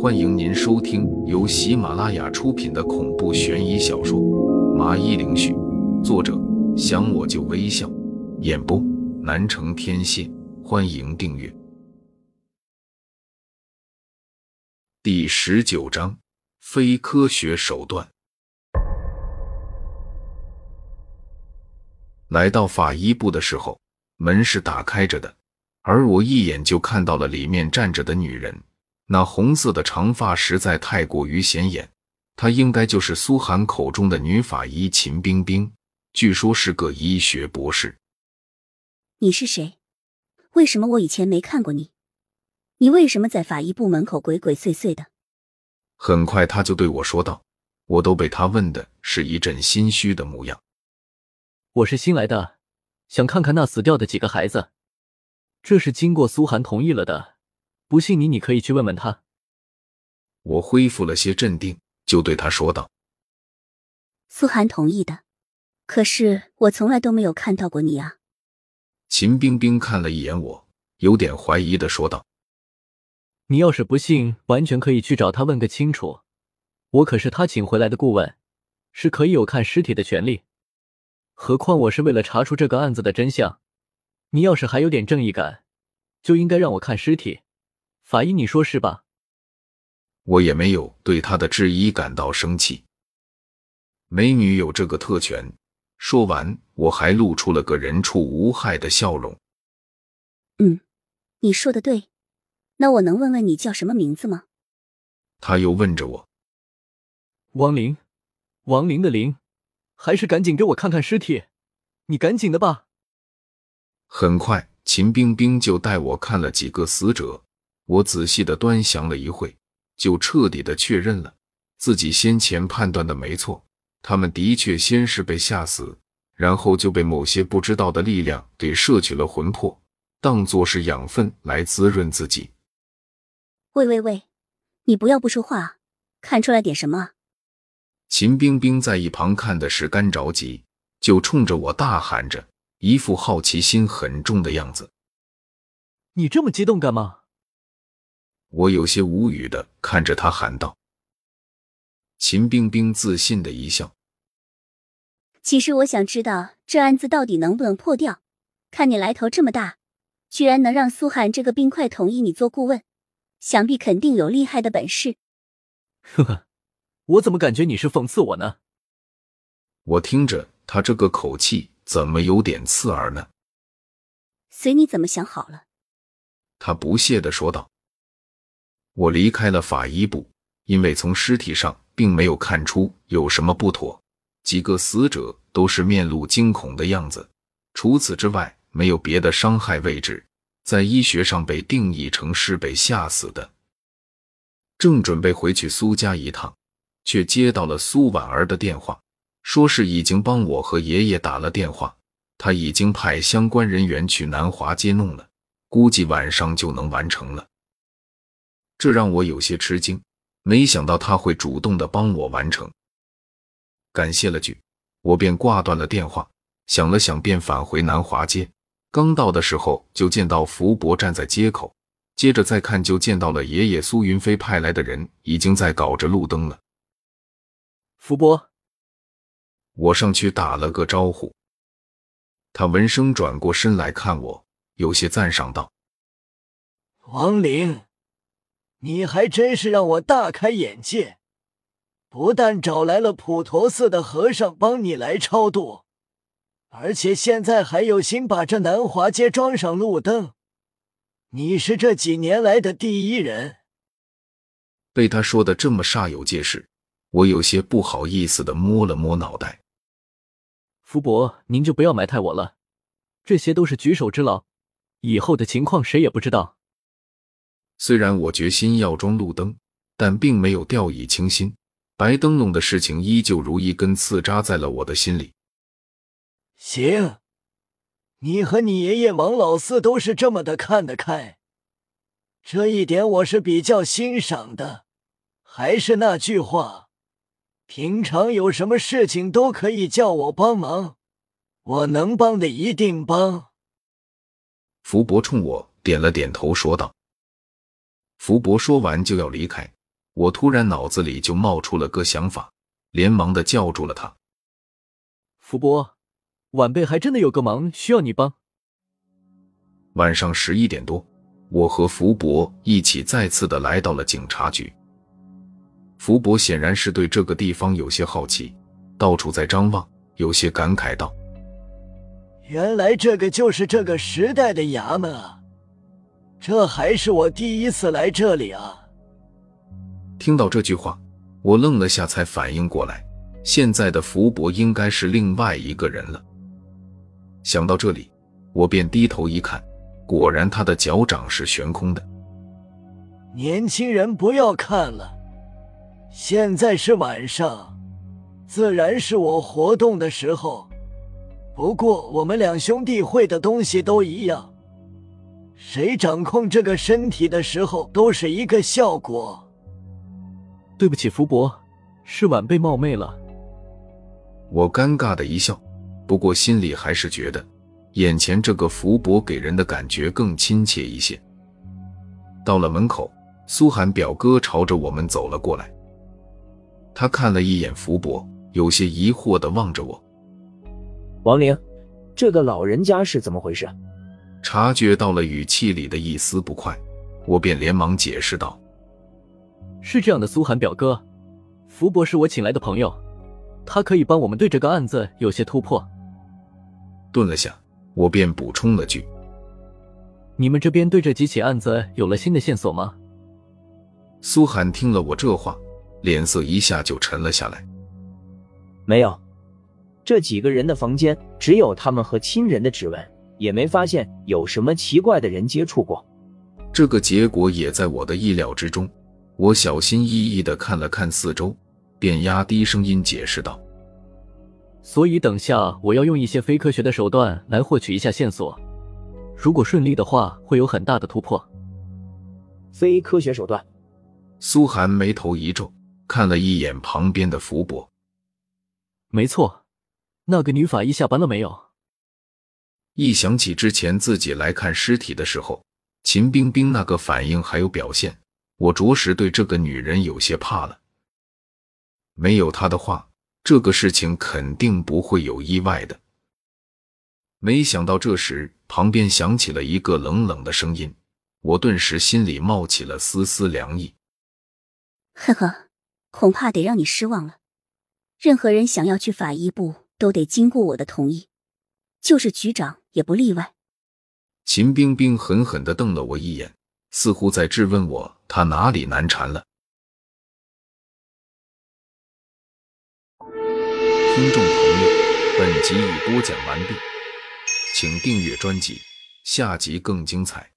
欢迎您收听由喜马拉雅出品的恐怖悬疑小说《麻衣灵絮》，作者想我就微笑，演播南城天蝎。欢迎订阅。第十九章：非科学手段。来到法医部的时候，门是打开着的，而我一眼就看到了里面站着的女人。那红色的长发实在太过于显眼，她应该就是苏寒口中的女法医秦冰冰，据说是个医学博士。你是谁？为什么我以前没看过你？你为什么在法医部门口鬼鬼祟祟的？很快他就对我说道，我都被他问的是一阵心虚的模样。我是新来的，想看看那死掉的几个孩子，这是经过苏寒同意了的。不信你，你可以去问问他。我恢复了些镇定，就对他说道：“苏寒同意的，可是我从来都没有看到过你啊。”秦冰冰看了一眼我，有点怀疑的说道：“你要是不信，完全可以去找他问个清楚。我可是他请回来的顾问，是可以有看尸体的权利。何况我是为了查出这个案子的真相。你要是还有点正义感，就应该让我看尸体。”法医，你说是吧？我也没有对他的质疑感到生气。美女有这个特权。说完，我还露出了个人畜无害的笑容。嗯，你说的对。那我能问问你叫什么名字吗？他又问着我。王林，王林的林，还是赶紧给我看看尸体。你赶紧的吧。很快，秦冰冰就带我看了几个死者。我仔细的端详了一会，就彻底的确认了自己先前判断的没错。他们的确先是被吓死，然后就被某些不知道的力量给摄取了魂魄，当做是养分来滋润自己。喂喂喂，你不要不说话，看出来点什么？秦冰冰在一旁看的是干着急，就冲着我大喊着，一副好奇心很重的样子。你这么激动干嘛？我有些无语的看着他喊道：“秦冰冰自信的一笑。其实我想知道这案子到底能不能破掉。看你来头这么大，居然能让苏寒这个冰块同意你做顾问，想必肯定有厉害的本事。”呵呵，我怎么感觉你是讽刺我呢？我听着他这个口气，怎么有点刺耳呢？随你怎么想好了。他不屑的说道。我离开了法医部，因为从尸体上并没有看出有什么不妥。几个死者都是面露惊恐的样子，除此之外没有别的伤害位置，在医学上被定义成是被吓死的。正准备回去苏家一趟，却接到了苏婉儿的电话，说是已经帮我和爷爷打了电话，他已经派相关人员去南华街弄了，估计晚上就能完成了。这让我有些吃惊，没想到他会主动的帮我完成。感谢了句，我便挂断了电话。想了想，便返回南华街。刚到的时候，就见到福伯站在街口，接着再看，就见到了爷爷苏云飞派来的人，已经在搞着路灯了。福伯，我上去打了个招呼。他闻声转过身来看我，有些赞赏道：“王林。”你还真是让我大开眼界，不但找来了普陀寺的和尚帮你来超度，而且现在还有心把这南华街装上路灯。你是这几年来的第一人。被他说的这么煞有介事，我有些不好意思的摸了摸脑袋。福伯，您就不要埋汰我了，这些都是举手之劳，以后的情况谁也不知道。虽然我决心要装路灯，但并没有掉以轻心。白灯笼的事情依旧如一根刺扎在了我的心里。行，你和你爷爷王老四都是这么的看得开，这一点我是比较欣赏的。还是那句话，平常有什么事情都可以叫我帮忙，我能帮的一定帮。福伯冲我点了点头，说道。福伯说完就要离开，我突然脑子里就冒出了个想法，连忙的叫住了他。福伯，晚辈还真的有个忙需要你帮。晚上十一点多，我和福伯一起再次的来到了警察局。福伯显然是对这个地方有些好奇，到处在张望，有些感慨道：“原来这个就是这个时代的衙门啊！这还是我第一次来这里啊！”听到这句话，我愣了下，才反应过来，现在的福伯应该是另外一个人了。想到这里，我便低头一看。果然，他的脚掌是悬空的。年轻人，不要看了，现在是晚上，自然是我活动的时候。不过，我们两兄弟会的东西都一样，谁掌控这个身体的时候，都是一个效果。对不起，福伯，是晚辈冒昧了。我尴尬的一笑，不过心里还是觉得。眼前这个福伯给人的感觉更亲切一些。到了门口，苏寒表哥朝着我们走了过来。他看了一眼福伯，有些疑惑的望着我。王玲，这个老人家是怎么回事？察觉到了语气里的一丝不快，我便连忙解释道：“是这样的，苏寒表哥，福伯是我请来的朋友，他可以帮我们对这个案子有些突破。”顿了下。我便补充了句：“你们这边对这几起案子有了新的线索吗？”苏寒听了我这话，脸色一下就沉了下来。没有，这几个人的房间只有他们和亲人的指纹，也没发现有什么奇怪的人接触过。这个结果也在我的意料之中。我小心翼翼的看了看四周，便压低声音解释道。所以，等下我要用一些非科学的手段来获取一下线索。如果顺利的话，会有很大的突破。非科学手段？苏寒眉头一皱，看了一眼旁边的福伯。没错，那个女法医下班了没有？一想起之前自己来看尸体的时候，秦冰冰那个反应还有表现，我着实对这个女人有些怕了。没有她的话。这个事情肯定不会有意外的。没想到这时旁边响起了一个冷冷的声音，我顿时心里冒起了丝丝凉意。呵呵，恐怕得让你失望了。任何人想要去法医部，都得经过我的同意，就是局长也不例外。秦冰冰狠狠的瞪了我一眼，似乎在质问我他哪里难缠了。听众朋友，本集已播讲完毕，请订阅专辑，下集更精彩。